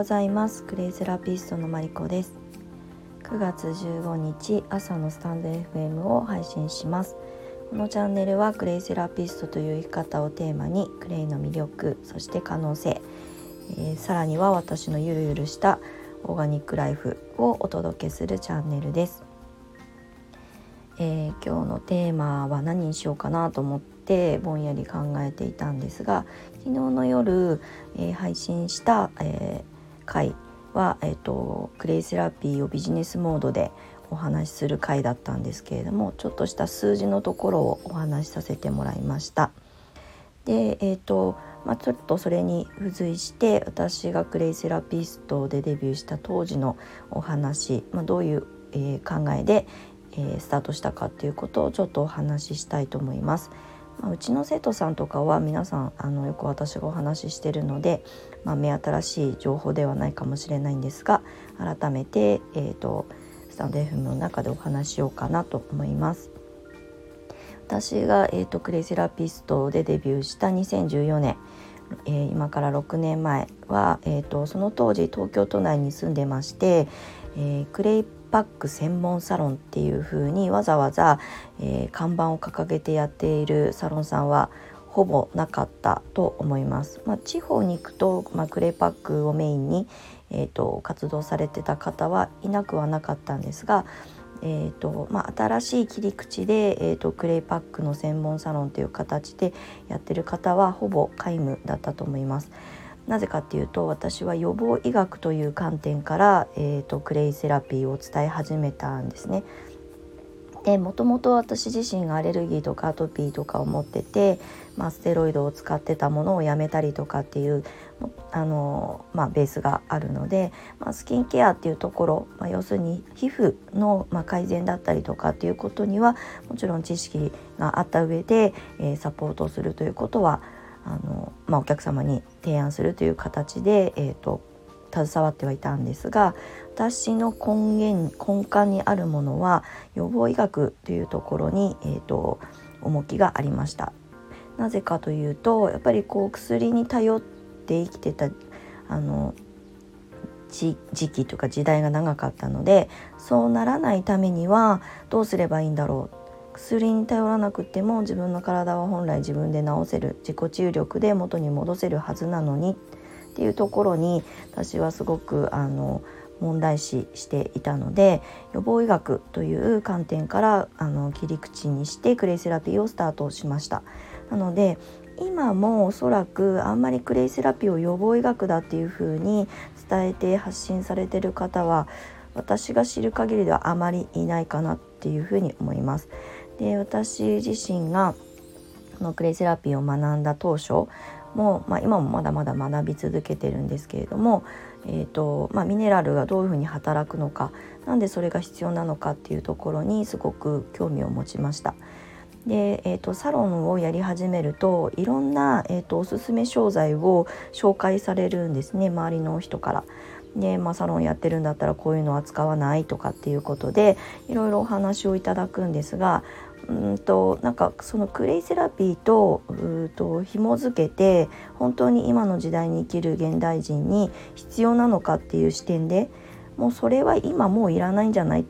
ございます。クレイセラピストのマリコです。9月15日朝のスタンド FM を配信します。このチャンネルはクレイセラピストという生き方をテーマにクレイの魅力そして可能性、えー、さらには私のゆるゆるしたオーガニックライフをお届けするチャンネルです、えー、今日のテーマは何にしようかなと思ってぼんやり考えていたんですが昨日の夜、えー、配信した、えー、回は、えーと、クレイセラピーをビジネスモードでお話しする回だったんですけれどもちょっとした数字のところをお話しさせてもらいました。でえーとまあ、ちょっとそれに付随して私がクレイセラピストでデビューした当時のお話、まあ、どういう、えー、考えで、えー、スタートしたかっていうことをちょっとお話ししたいと思います。まあ、うちの生徒さんとかは皆さんあのよく私がお話ししてるので、まあ、目新しい情報ではないかもしれないんですが改めて、えーと、スタンド FM の中でお話しようかなと思います。私が、えーと、クレイセラピストでデビューした2014年、えー、今から6年前は、えーと、とその当時東京都内に住んでまして、えー、クレイパック専門サロンっていう風にわざわざ、えー、看板を掲げてやっているサロンさんはほぼなかったと思います。まあ、地方に行くと、まあ、クレイパックをメインに、えーと、活動されてた方はいなくはなかったんですが、えーとまあ、新しい切り口で、えーとクレイパックの専門サロンという形でやってる方はほぼ皆無だったと思います。なぜかっていうと私は予防医学という観点から、えーと、クレイセラピーを伝え始めたんですね。でもともと私自身がアレルギーとかアトピーとかを持ってて、まあ、ステロイドを使ってたものをやめたりとかっていうあの、まあ、ベースがあるので、まあ、スキンケアっていうところ、まあ、要するに皮膚の、ま、改善だったりとかっていうことにはもちろん知識があった上で、えー、サポートするということはあの、まあ、お客様に提案するという形で、えーと、携わってはいたんですが私の根源根幹にあるものは予防医学というところに、えーと、重きがありました。なぜかというとやっぱりこう薬に頼って生きてたあの時期とか時代が長かったのでそうならないためにはどうすればいいんだろう薬に頼らなくても自分の体は本来自分で治せる自己治癒力で元に戻せるはずなのにっていうところに私はすごくあの問題視していたので予防医学という観点からあの切り口にしてクレイセラピーをスタートしました。なので今もおそらくあんまりクレイセラピーを予防医学だっていうふうに伝えて発信されてる方は私が知る限りではあまりいないかなっていうふうに思います。で私自身がこのクレイセラピーを学んだ当初も、まあ、今もまだまだ学び続けてるんですけれども、えーとまあ、ミネラルがどういうふうに働くのか何でそれが必要なのかっていうところにすごく興味を持ちました。で、えーと、サロンをやり始めるといろんな、えーと、おすすめ商材を紹介されるんですね周りの人から。で、まあ、サロンやってるんだったらこういうのは使わないとかっていうことでいろいろお話をいただくんですがうんとなんかそのクレイセラピーとうと紐付けて本当に今の時代に生きる現代人に必要なのかっていう視点でもうそれは今もういらないんじゃない？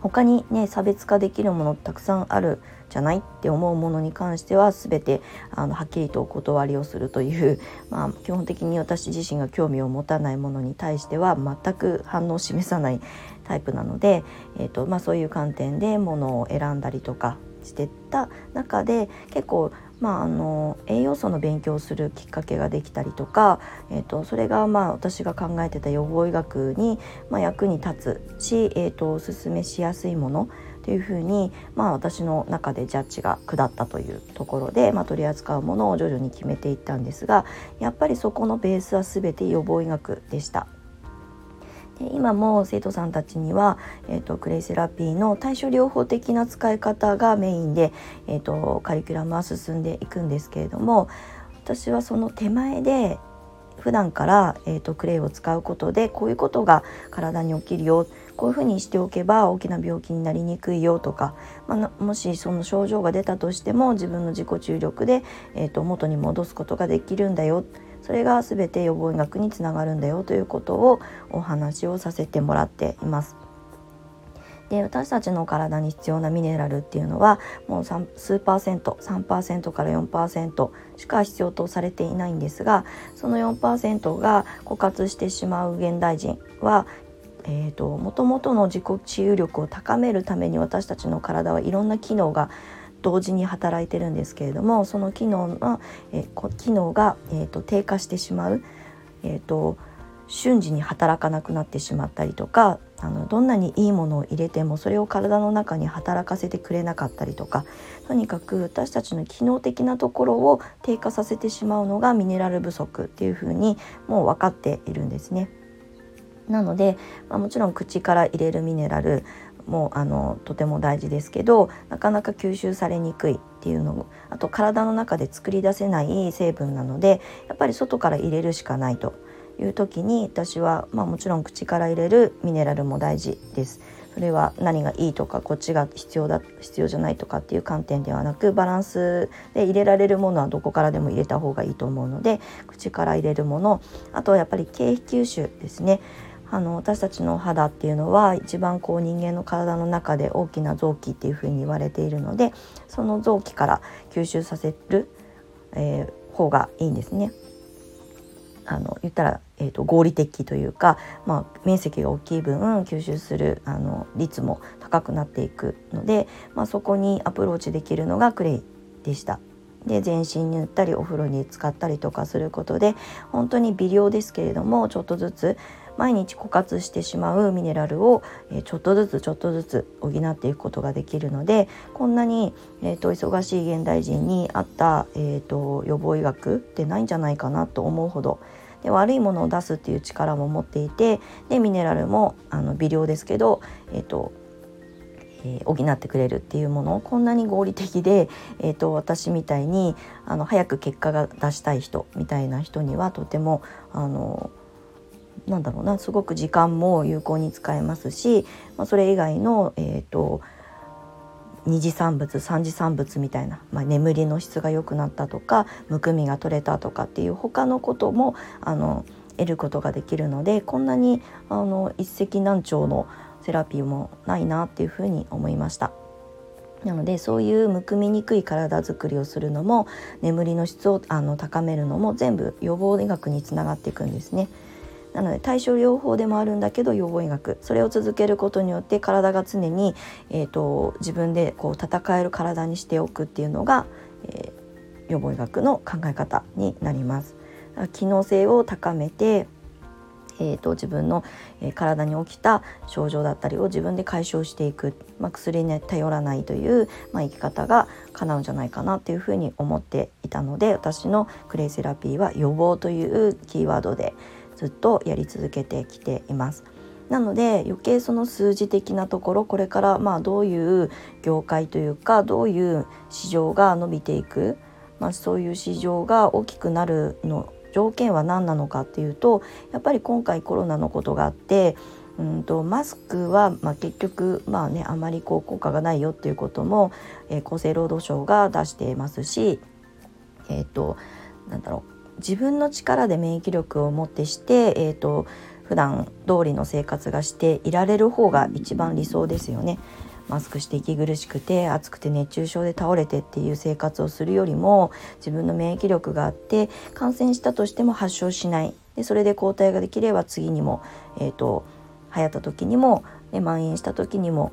他にね差別化できるものたくさんあるじゃないって思うものに関しては全てあのはっきりとお断りをするという、まあ、基本的に私自身が興味を持たないものに対しては全く反応を示さないタイプなので、えーとまあ、そういう観点でものを選んだりとかしてった中で結構まあ、あの栄養素の勉強をするきっかけができたりとか、えーと、それがまあ私が考えてた予防医学にまあ役に立つし、えーと、おすすめしやすいものというふうに、まあ、私の中でジャッジが下ったというところで、まあ、取り扱うものを徐々に決めていったんですがやっぱりそこのベースは全て予防医学でした。で今も生徒さんたちには、えーと、クレイセラピーの対処療法的な使い方がメインで、えーと、カリキュラムは進んでいくんですけれども私はその手前で普段から、えーと、クレイを使うことでこういうことが体に起きるよこういうふうにしておけば大きな病気になりにくいよとか、まあ、もしその症状が出たとしても自分の自己注力で、えー、と元に戻すことができるんだよ。それが全て予防医学につながるんだよということをお話をさせてもらっています。で私たちの体に必要なミネラルっていうのはもう数パーセント3%から4%しか必要とされていないんですがその4%が枯渇してしまう現代人はえーと、ともとの自己治癒力を高めるために私たちの体はいろんな機能が同時に働いてるんですけれどもその機能の、えー、機能が、えーと、低下してしまう、えーと瞬時に働かなくなってしまったりとかあのどんなにいいものを入れてもそれを体の中に働かせてくれなかったりとかとにかく私たちの機能的なところを低下させてしまうのがミネラル不足っていうふうにもう分かっているんですね。なので、まあ、もちろん口から入れるミネラルもあのとても大事ですけどなかなか吸収されにくいっていうのもあと体の中で作り出せない成分なのでやっぱり外から入れるしかないという時に私は、まあ、もちろん口から入れるミネラルも大事です。それは何がいいとかこっちが必要だ必要じゃないとかっていう観点ではなくバランスで入れられるものはどこからでも入れた方がいいと思うので口から入れるものあとはやっぱり経皮吸収ですねあの私たちの肌っていうのは一番こう人間の体の中で大きな臓器っていうふうに言われているのでその臓器から吸収させる、えー、方がいいんですね。あの言ったら、えーと、合理的というか、まあ、面積が大きい分吸収するあの率も高くなっていくので、まあ、そこにアプローチできるのがクレイでした。で全身に塗ったりお風呂に使ったりとかすることで本当に微量ですけれどもちょっとずつ毎日枯渇してしまうミネラルを、ちょっとずつちょっとずつ補っていくことができるのでこんなに、えーと、忙しい現代人に合った、えーと予防医学ってないんじゃないかなと思うほどで悪いものを出すっていう力も持っていてでミネラルもあの微量ですけど、えーとえー、補ってくれるっていうものこんなに合理的で、えーと、私みたいにあの早く結果が出したい人みたいな人にはとてもあのなんだろうなすごく時間も有効に使えますし、まあ、それ以外の、えーと二次産物三次産物みたいな、まあ、眠りの質が良くなったとかむくみが取れたとかっていう他のこともあの得ることができるのでこんなにあの一石何鳥のセラピーもないなっていうふうに思いました。なのでそういうむくみにくい体づくりをするのも眠りの質をあの高めるのも全部予防医学につながっていくんですね。なので対症療法でもあるんだけど予防医学それを続けることによって体が常に、えーと、自分でこう戦える体にしておくっていうのが、えー、予防医学の考え方になります。機能性を高めてえーと、自分の、えー、体に起きた症状だったりを自分で解消していく、まあ、薬に頼らないという、まあ、生き方が叶うんじゃないかなっていうふうに思っていたので私のクレイセラピーは予防というキーワードで、ずっとやり続けてきています。なので余計その数字的なところこれからまあどういう業界というかどういう市場が伸びていく、まあ、そういう市場が大きくなるの条件は何なのかっていうとやっぱり今回コロナのことがあってうんとマスクは、まあ、結局まあねあまりこう効果がないよっていうことも、えー、厚生労働省が出していますしえっ、ー、となんだろう自分の力で免疫力を持ってして、えーと、普段通りの生活がしていられる方が一番理想ですよね。マスクして息苦しくて暑くて熱中症で倒れてっていう生活をするよりも自分の免疫力があって感染したとしても発症しないでそれで抗体ができれば次にも、えーと、流行った時にも、ね、蔓延した時にも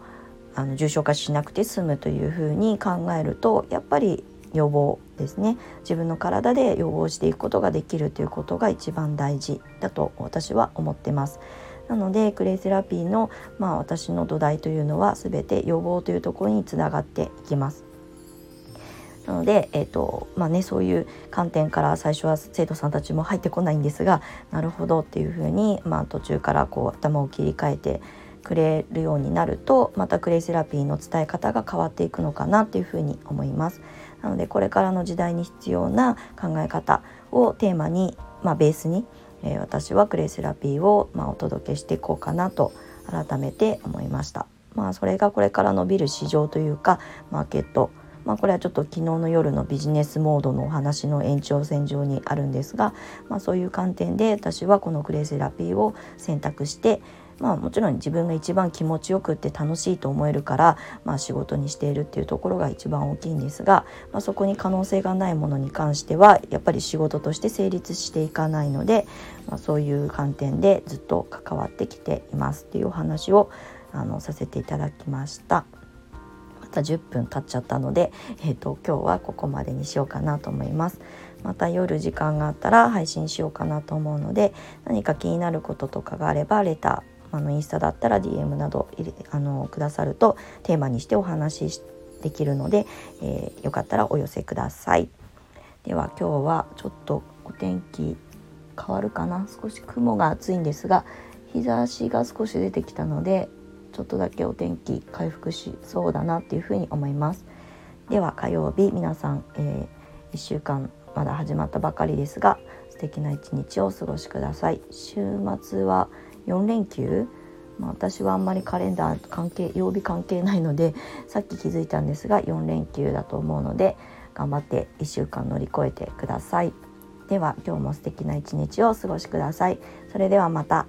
あの重症化しなくて済むというふうに考えるとやっぱり予防ですね。自分の体で予防していくことができるということが一番大事だと私は思ってます。なのでクレイセラピーの、まあ、私の土台というのは全て予防というところにつながっていきます。なので、えーとまあね、そういう観点から最初は生徒さんたちも入ってこないんですがなるほどっていうふうに、まあ、途中からこう頭を切り替えてくれるようになるとまたクレイセラピーの伝え方が変わっていくのかなというふうに思います。なのでこれからの時代に必要な考え方をテーマに、まあ、ベースに、えー、私はクレイセラピーを、まあ、お届けしていこうかなと改めて思いました。まあ、それがこれから伸びる市場というかマーケット、まあ、これはちょっと昨日の夜のビジネスモードのお話の延長線上にあるんですが、まあ、そういう観点で私はこのクレイセラピーを選択してまあもちろん自分が一番気持ちよくって楽しいと思えるから、まあ、仕事にしているっていうところが一番大きいんですが、まあ、そこに可能性がないものに関してはやっぱり仕事として成立していかないので、まあ、そういう観点でずっと関わってきていますっていうお話をあのさせていただきました。また10分経っちゃったので、えーと、と今日はここまでにしようかなと思います。また夜時間があったら配信しようかなと思うので何か気になることとかがあればレターあのインスタだったら DM などあのくださるとテーマにしてお話しできるので、えー、よかったらお寄せください。では今日はちょっとお天気変わるかな？少し雲が厚いんですが日差しが少し出てきたのでちょっとだけお天気回復しそうだなっていうふうに思います。では火曜日皆さん、えー、1週間まだ始まったばかりですが素敵な一日をお過ごしください。週末は4連休、まあ、私はあんまりカレンダー関係曜日関係ないので さっき気づいたんですが4連休だと思うので頑張って1週間乗り越えてください。では今日も素敵な一日をお過ごしください。それではまた。